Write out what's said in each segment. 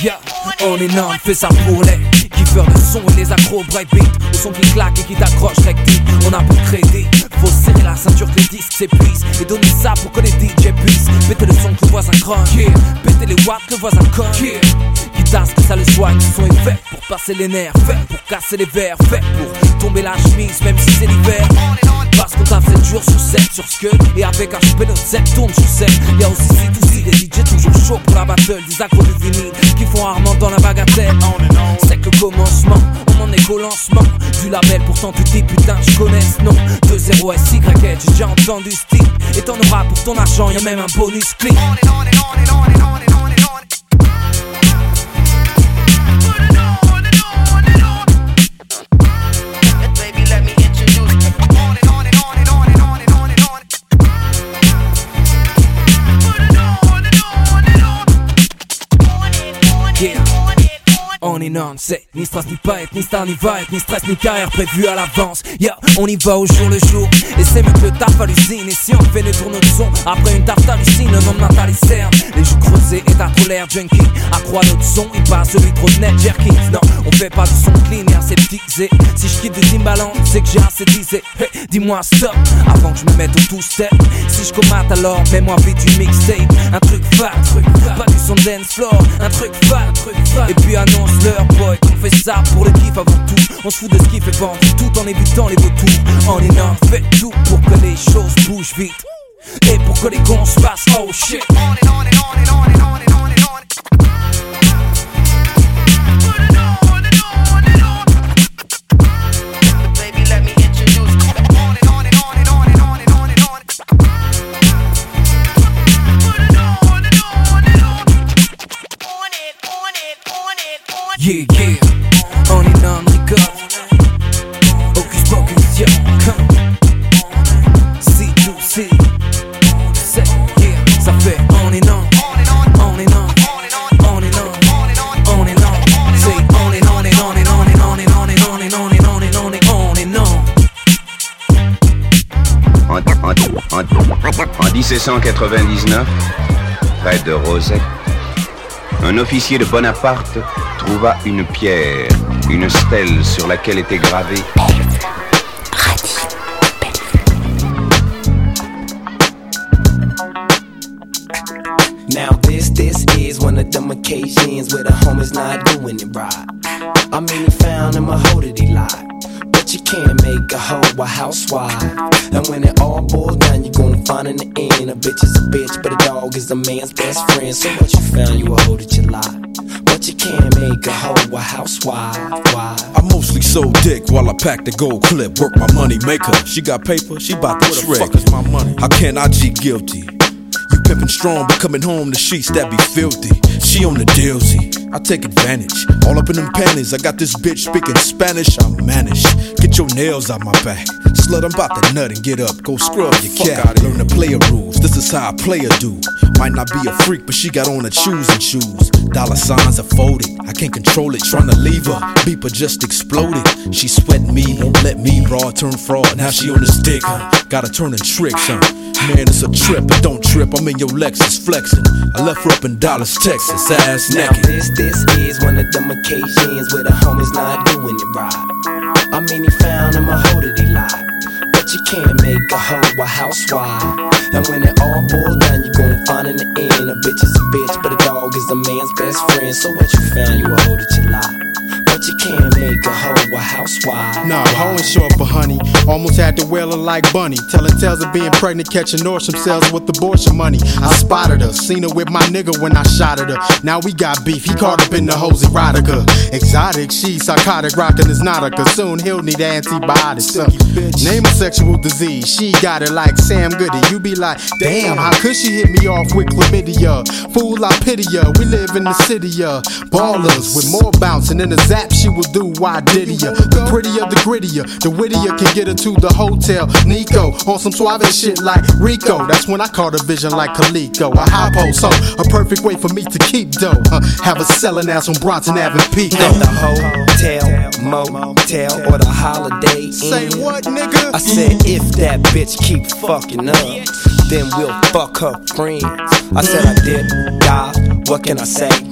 Yeah, on est norme, fais ça pour les kiffeurs de son et les accros breakbeat Au son qui claque et qui t'accroche rectique On a pas de crédit, faut serrer la ceinture que les disques s'épuisent Et donner ça pour que les DJ puissent Péter le son que le voisin croque yeah. Les watts que le voisin cogne yeah. Guitare que ça le soigne, son pour passer les nerfs Fait pour casser les verres, fait pour tomber la chemise même si c'est l'hiver. Parce qu'on t'a fait jour sur 7 sur ce que Et avec un chpé notre 7 tourne sur scène Y'a aussi si aussi des DJ toujours chaud pour la battle Des accros de vinyle qui font rarement dans la bagatelle. C'est que le commencement, on en est qu'au lancement. Du label pourtant tu dis putain je connais ce nom. 2-0 SY, j'ai déjà entendu ce type Et t'en auras pour ton argent, y'a même un bonus clip non, c'est ni stress ni pas être, ni star ni être, ni stress ni carrière prévue à l'avance. Yeah, on y va au jour le jour. Et c'est mieux que le taf hallucine. Et si on fait les tours notre son, après une tarte hallucine, le lendemain t'as les cernes. Les joues creusées et trop l'air junkie. Accroît notre son, il passe celui trop de net jerky. Non, on fait pas du son clean et aseptisé. Si je quitte des imbalances, c'est que j'ai assez disé. Dis-moi stop, avant que je me mette au two-step. Si je commate alors, mets-moi vite une mixtape. Un truc fat, truc fat, pas du son dance floor. Un truc fat, truc fat. Et puis annonce leur boy qu'on fait ça pour le kiff avant tout. On se fout de ce qui fait vendre, tout en évitant les vautours. On est non, fait tout pour que les choses bougent vite. Et pour que les cons se passent, oh shit. On on on 1799, près de Rosette, un officier de Bonaparte trouva une pierre, une stèle sur laquelle était gravé Now this, this is one of them occasions where the homie's not doing it right. I mean, he found him a hoe that he lied. But you can't make a hoe a housewife. And when it all boils down, you're gonna find in the end a bitch is a bitch, but a dog is a man's best friend. So what you found, you a hoe that you lied. But you can't make a hoe a housewife. Why? I mostly sold dick while I packed the gold clip. Work my money maker. She got paper, she bout to trick. Fuck is my money? How can I G guilty? Pimpin' strong, but coming home the sheets that be filthy. She on the dealsy. I take advantage. All up in them panties. I got this bitch speaking Spanish. I manage. Get your nails out my back. Slut, I'm about to nut and get up. Go scrub your cat. Learn the player rules. This is how a player do. Might not be a freak, but she got on her choosing shoes. Dollar signs are folded. I can't control it. Trying to leave her. Beeper just exploded. She sweating me, don't let me raw turn fraud. Now she on the stick. huh? Gotta turn and tricks, huh? Man, it's a trip, but don't trip. I'm in your Lexus flexing. I left her up in Dallas, Texas, ass Now naked. this, this is one of them occasions where the homie's not doing it right. I mean, he found him a hoe that he lied. But you can't make a hoe a housewife. And when it all boils down, you're gonna find in the end a bitch is a bitch, but a dog is a man's best friend. So what you found, you a hoe that you lied. But But you can't make a hoe a housewife. Nah, hoe ain't short for honey. Almost had to wail her like Bunny. Telling tales of being pregnant, catching Norsham cells with abortion money. I spotted her, seen her with my nigga when I shot at her. Now we got beef, he caught up in the hose erotica. Exotic, she psychotic, rockin' his nautica. Soon he'll need antibiotics. Uh, name a sexual disease, she got it like Sam Goody. You be like, damn, how could she hit me off with chlamydia? Fool, I pity ya. We live in the city, uh, ballers with more bouncing than a zap. She will do. Why did ya? The prettier, the grittier, the wittier can get her to the hotel. Nico on some suave shit like Rico. That's when I caught a vision like Kaliko. A high post, so a perfect way for me to keep dough. Have a selling ass on Bronson Avenue, Pico. At the hotel, motel, or the holiday Inn. Say what, nigga? I said if that bitch keep fucking up, then we'll fuck her friends. I said I did die. What can I say?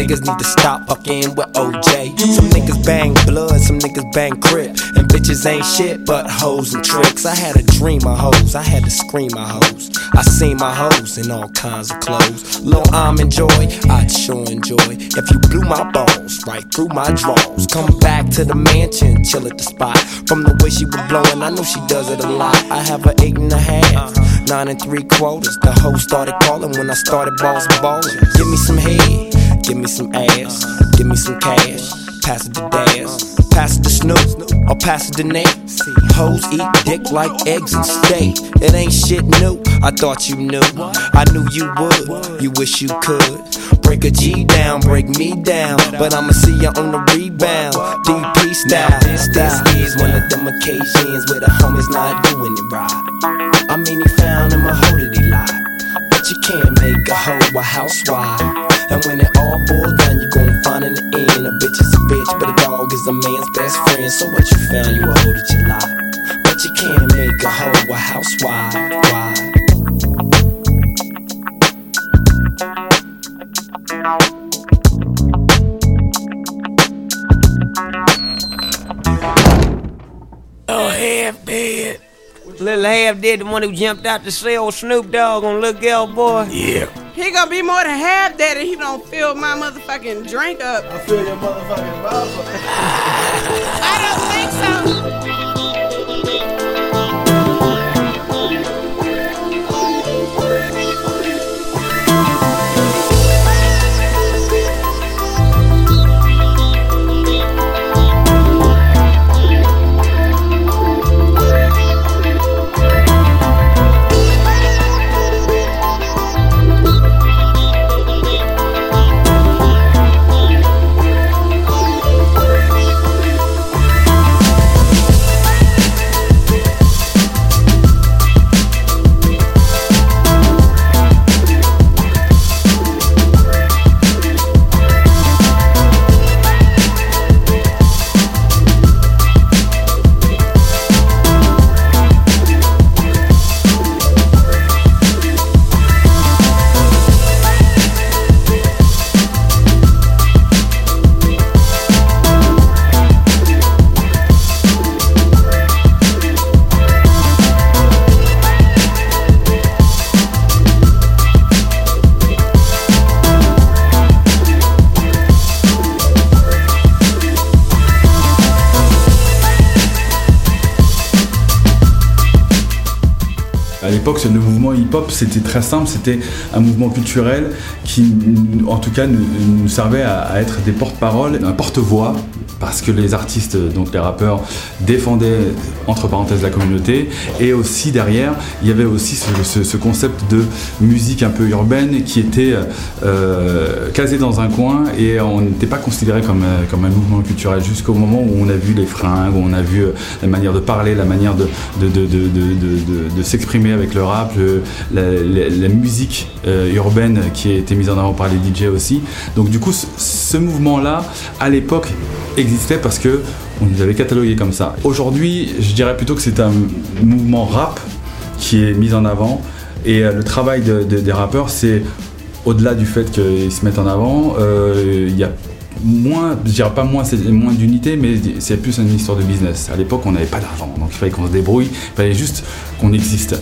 Niggas need to stop fucking with OJ. Some niggas bang blood, some niggas bang crip. And bitches ain't shit but hoes and tricks. I had a dream of hoes, I had to scream my hoes. I seen my hoes in all kinds of clothes. Lil' I'm enjoy, I'd sure enjoy. If you blew my balls right through my drawers. Come back to the mansion, chill at the spot. From the way she was blowing, I know she does it a lot. I have a eight and a half, nine and three quarters. The hoe started calling when I started balls balling. Give me some head. Give me some ass, give me some cash. Pass it to Daz, pass it to Snoop, or pass it to Nate. Hoes eat dick like eggs and steak. It ain't shit new. I thought you knew. I knew you would. You wish you could. Break a G down, break me down. But I'ma see you on the rebound. DP style. This, this is one of them occasions where the homies not doing it right. I mean, he found him a hoe that he lied. But you can't make a hoe a housewife. And when it all boils down, you gon' find in the end a bitch is a bitch, but a dog is a man's best friend. So what you found, you a hoe that you lie. But you can't make a hoe a housewife. Why? Oh, half dead. Little half dead, the one who jumped out to sell Snoop Dogg on Little Gal Boy. Yeah. He gonna be more than half dead if he don't fill my motherfucking drink up. I fill your motherfucking mouth le mouvement hip-hop, c'était très simple, c'était un mouvement culturel qui, en tout cas, nous, servait à, à être des porte-paroles, un porte-voix, parce que les artistes, donc les rappeurs, défendaient, entre parenthèses, la communauté, et aussi derrière, il y avait aussi ce, ce- ce concept de musique un peu urbaine qui était euh, casé dans un coin, et on n'était pas considéré comme, euh, comme un mouvement culturel jusqu'au moment où on a vu les fringues, où on a vu euh, la manière de parler, la manière de, s'exprimer avec le rap, la, musique euh, urbaine qui a été mise en avant par les DJ aussi. Donc du coup, ce, ce mouvement-là, à l'époque, existait parce que on nous avait catalogué comme ça. Aujourd'hui, je dirais plutôt que c'est un mouvement rap qui est mis en avant et euh, le travail de- de- des rappeurs, c'est au-delà du fait qu'ils se mettent en avant, euh, il y a moins, je dirais pas moins, moins d'unité, mais c'est plus une histoire de business. À l'époque, on n'avait pas d'argent, donc il fallait qu'on se débrouille, il fallait juste qu'on existe.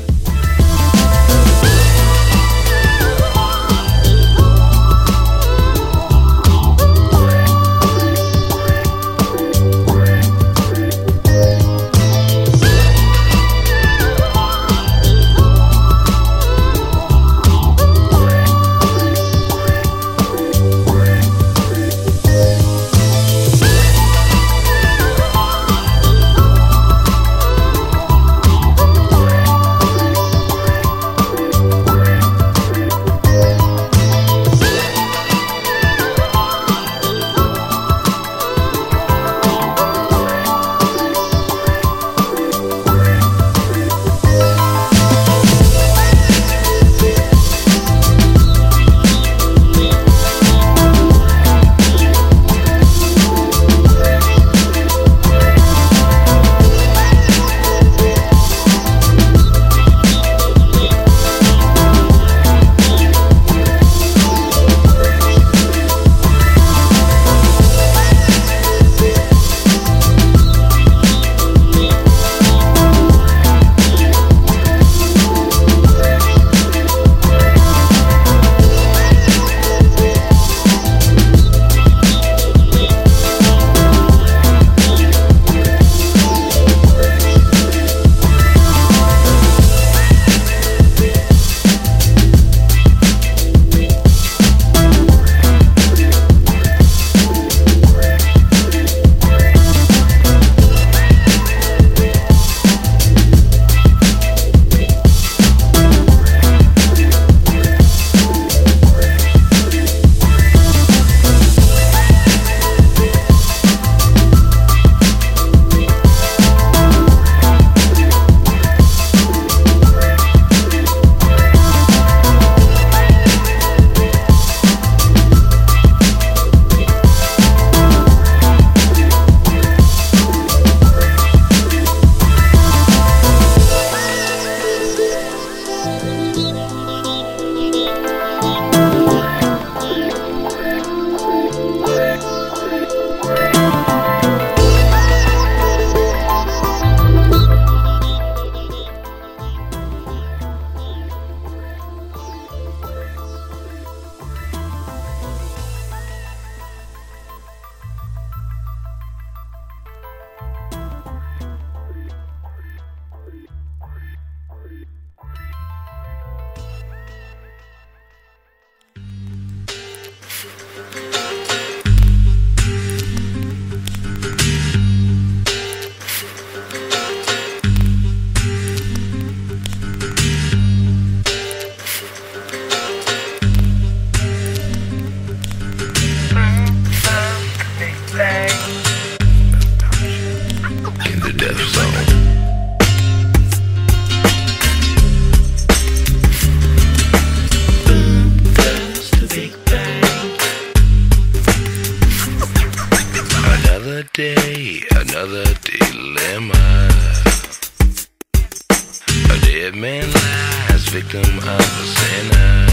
Dead man lies, victim of a sinner.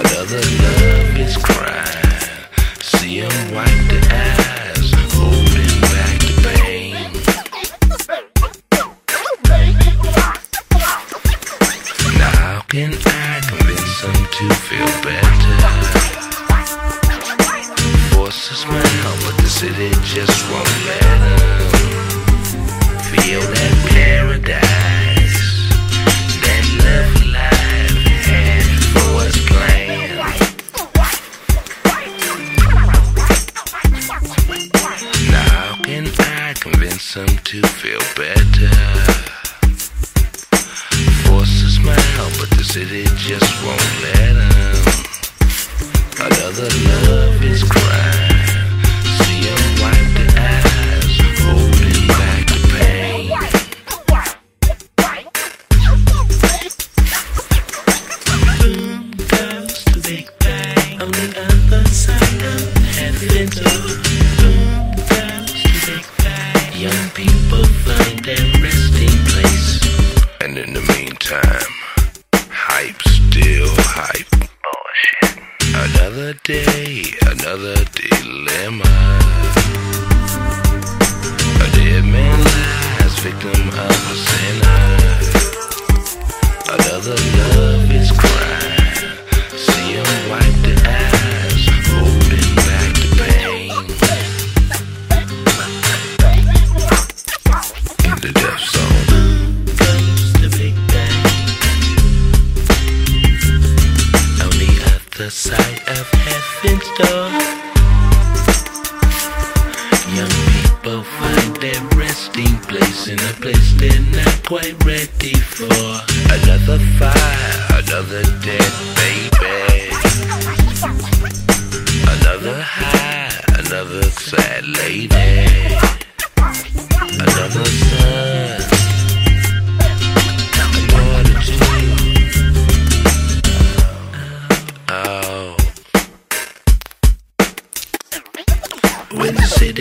Another love is crying. See him wipe the eyes, city just won't let him. Another love is crying.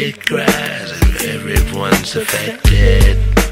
it cries and everyone's affected.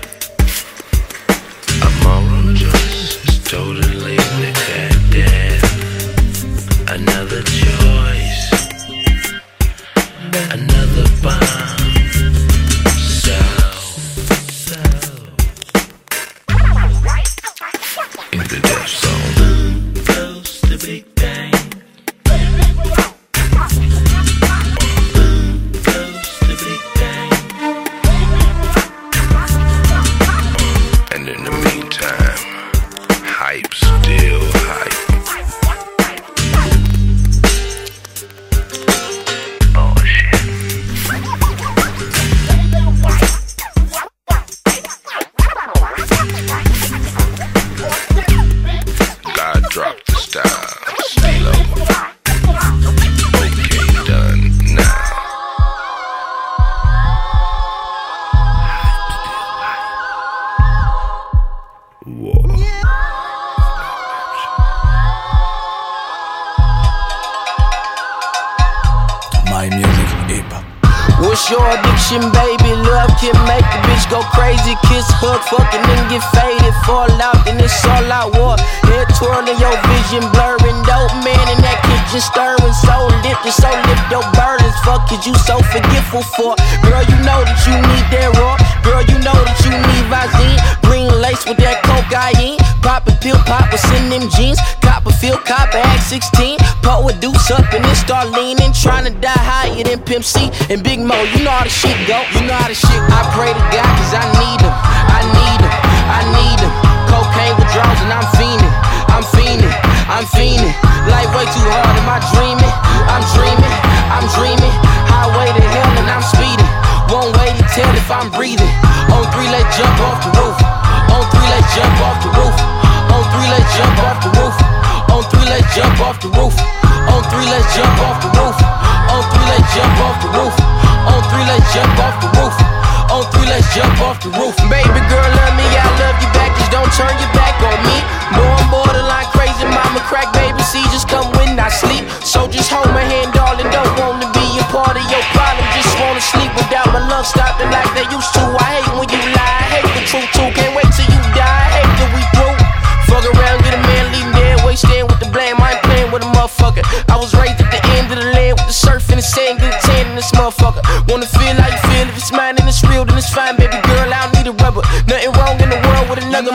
Fuck is you so forgetful for? Girl, you know that you need that raw. Girl, you know that you need Visine. Green lace with that cocaine. Pop a pill, pop what's in them jeans. Copperfield, cop a act 16. Put a deuce up and then start leaning. Trying to die higher than Pimp C and Big Mo. You know how the shit go. You know how the shit I pray to God cause I need him. I need him. I need him. Cocaine withdrawals and I'm fiending. I'm fiending. I'm fiending. Life way too hard. Am I dreaming? I'm dreaming. I'm dreaming. Highway to hell and I'm speeding. One way to tell if I'm breathing. On three, let's jump off the roof. On three, let's jump off the roof. On three, let's jump off the roof. On three, let's jump off the roof. On three, let's jump off the roof. On three, let's jump off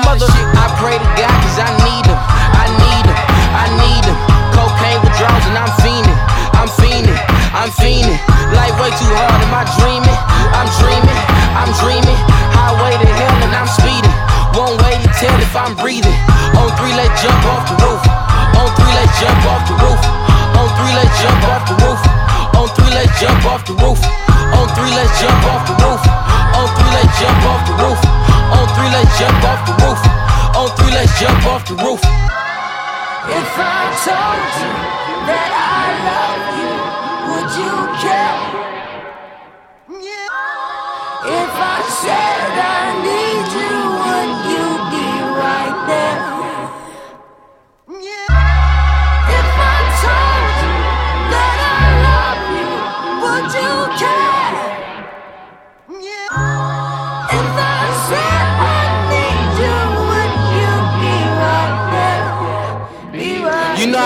mother. I pray to God, cause I need him. I need him. I need him. Cocaine withdrawals and I'm fiending. I'm fiending. I'm fiending. Life way too hard. Am I dreaming? I'm dreaming. I'm dreaming. Highway to hell and I'm speeding. One way to tell if I'm breathing. On three, let's jump off the roof. On three, let's jump off the roof. On three, let's jump off the roof. On three, let's jump off the roof. On three, let's jump off the roof. On three, let's jump off the roof. On three, let's jump off the roof. On three, let's jump off the roof. If I told you that I love you, would you care? If I said I need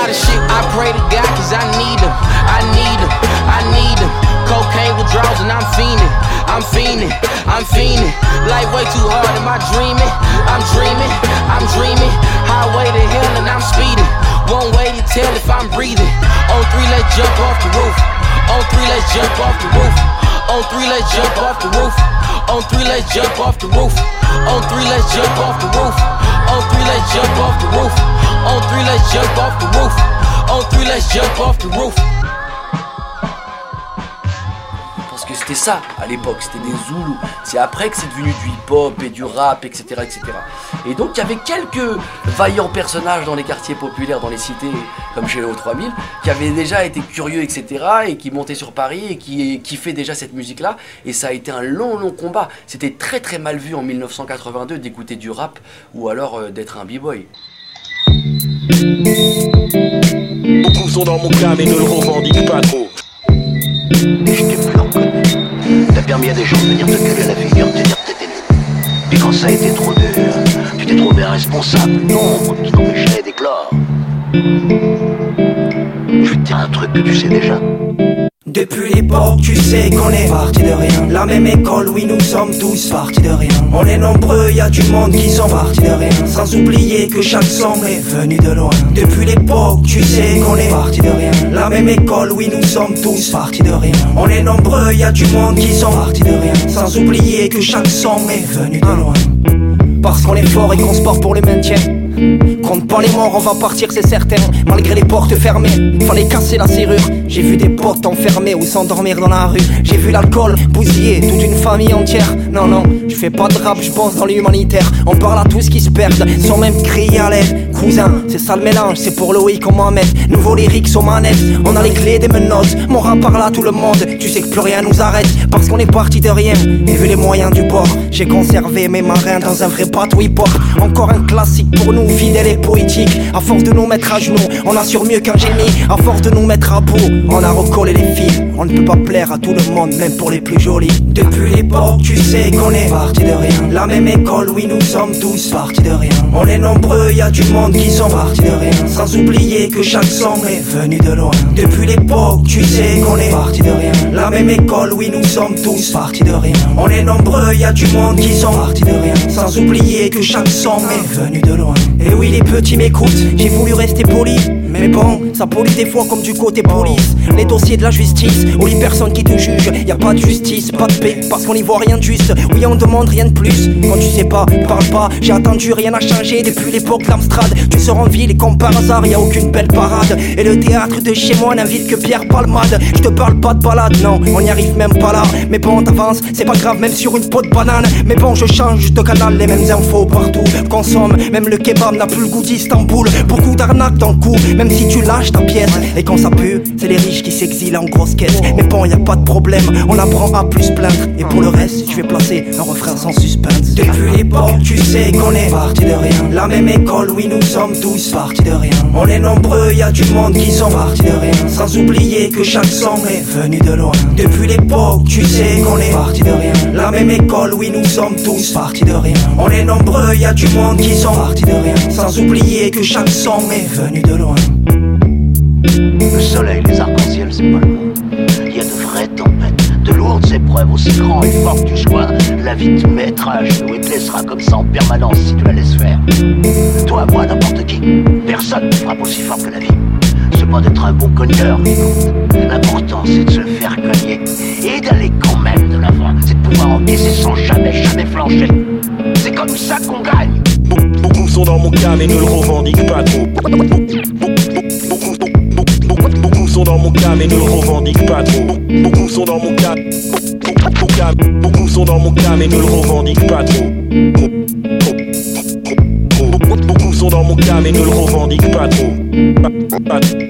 how to shit, I pray to God cause I need him. I need him. I need him. Cocaine withdrawals and I'm fiending. I'm fiending. I'm fiending. Life way too hard. Am I dreaming? I'm dreaming. I'm dreaming. Highway to hell and I'm speeding. One way to tell if I'm breathing. On three, let's jump off the roof. On three, let's jump off the roof. On three, let's jump off the roof. On three, let's jump off the roof. On three, let's jump off the roof. On three, let's jump off the roof. On three, jump off the roof. On jump off the roof. Parce que c'était ça à l'époque, c'était des Zoulous. C'est après que c'est devenu du hip-hop et du rap, etc., etc. Et donc il y avait quelques vaillants personnages dans les quartiers populaires, dans les cités comme chez Léo 3000, qui avaient déjà été curieux, etc., et qui montaient sur Paris et qui kiffaient déjà cette musique-là. Et ça a été un long, long combat. C'était très, très mal vu en 1982 d'écouter du rap ou alors euh, d'être un b-boy. Beaucoup sont dans mon clan et ne le revendiquent pas trop. Et je t'ai plus reconnu. T'as permis à des gens de venir te gueuler à la figure, de te dire que t'étais nul. Puis quand ça a été trop dur, tu t'es trouvé responsable, l'ombre qui t'empêchait d'éclore. Je vais te dire un truc que tu sais déjà. Depuis l'époque, tu sais qu'on est parti de rien. La même école, oui, nous sommes tous partis de rien. On est nombreux, y a du monde qui sont partis de rien. Sans oublier que chaque son est venu de loin. Depuis l'époque, tu sais qu'on est parti de rien. La même école, oui, nous sommes tous partis de rien. On est nombreux, y a du monde qui sont partis de rien. Sans oublier que chaque son est venu de loin. Parce qu'on est fort et qu'on se porte pour le maintien. Compte pas les morts, on va partir, c'est certain. Malgré les portes fermées, fallait casser la serrure. J'ai vu des potes enfermés ou s'endormir dans la rue. J'ai vu l'alcool bousiller toute une famille entière. Non, non, je fais pas de rap, je pense dans l'humanitaire. On parle à tous qui se perdent, sans même crier à l'aide. C'est ça le mélange, c'est pour Loïc qu'on met. Nouveau lyrics aux manettes, on a les clés des menottes. Mon rap parle à tout le monde, tu sais que plus rien nous arrête. Parce qu'on est parti de rien, et vu les moyens du bord, j'ai conservé mes marins dans un vrai bateau hip-hop. Encore un classique pour nous, fidèle et poétique. À force de nous mettre à genoux, on assure mieux qu'un génie. À force de nous mettre à bout, on a recollé les fils. On ne peut pas plaire à tout le monde, même pour les plus jolis. Depuis l'époque, tu sais qu'on est parti de rien. La même école, oui, nous sommes tous partis de rien. On est nombreux, y a du monde qui sont partis de rien. Sans oublier que chaque son est venu de loin. Depuis l'époque, tu sais qu'on est parti de rien. La même école, oui, nous sommes tous partis de rien. On est nombreux, y a du monde qui sont partis de rien. Sans oublier que chaque son est venu de loin. Et oui, les petits m'écoutent, j'ai voulu rester poli. Mais bon, ça pollue des fois comme du côté police. Les dossiers de la justice, ou les personnes qui te jugent. Y a pas de justice, pas de paix, parce qu'on n'y voit rien de juste. Oui, on demande rien de plus. Quand tu sais pas, parle pas. J'ai attendu, rien n'a changé depuis l'époque d'Amstrad. Tu sors en ville et comme par hasard, y a aucune belle parade. Et le théâtre de chez moi n'invite que Pierre Palmade. Je te parle pas de balade, non, on n'y arrive même pas là. Mais bon, t'avances, c'est pas grave, même sur une peau de banane. Mais bon, je change de canal, les mêmes infos partout. Consomme, même le kebab n'a plus le goût d'Istanbul. Beaucoup d'arnaques dans le coup, même si tu lâches ta pièce. Et quand ça pue, c'est les riches qui s'exile en grosse caisse. Mais bon, y a pas de problème, on apprend à plus plaindre. Et pour le reste, je vais placer un refrain sans suspense. Depuis l'époque, tu sais qu'on est parti de rien. La même école, oui, nous sommes tous partis de rien. On est nombreux, y a du monde qui sont partis de rien. Sans oublier que chaque son est venu de loin. Depuis l'époque, tu sais qu'on est parti de rien. La même école, oui, nous sommes tous partis de rien. On est nombreux, y a du monde qui sont partis de rien. Sans oublier que chaque son est venu de loin. Le soleil, les arcs-en-ciel, c'est pas le monde. Il y a de vraies tempêtes, de lourdes épreuves aussi grandes et fortes que tu choix. La vie te mettra à genoux et te laissera comme ça en permanence si tu la laisses faire. Toi, moi, n'importe qui, personne ne frappe aussi fort que la vie. C'est pas d'être un bon cogneur qui. L'important, c'est de se faire cogner et d'aller quand même de l'avant. C'est de pouvoir encaisser sans jamais, jamais flancher. C'est comme ça qu'on gagne. Beaucoup sont dans mon cas mais ne le revendiquent pas trop. Sont dans mon cas mais ne revendiquent pas trop. Beaucoup sont dans mon cas. Beaucoup sont dans mon cas mais ne le revendiquent pas trop. Beaucoup sont dans mon cas mais ne le revendiquent pas. Trop.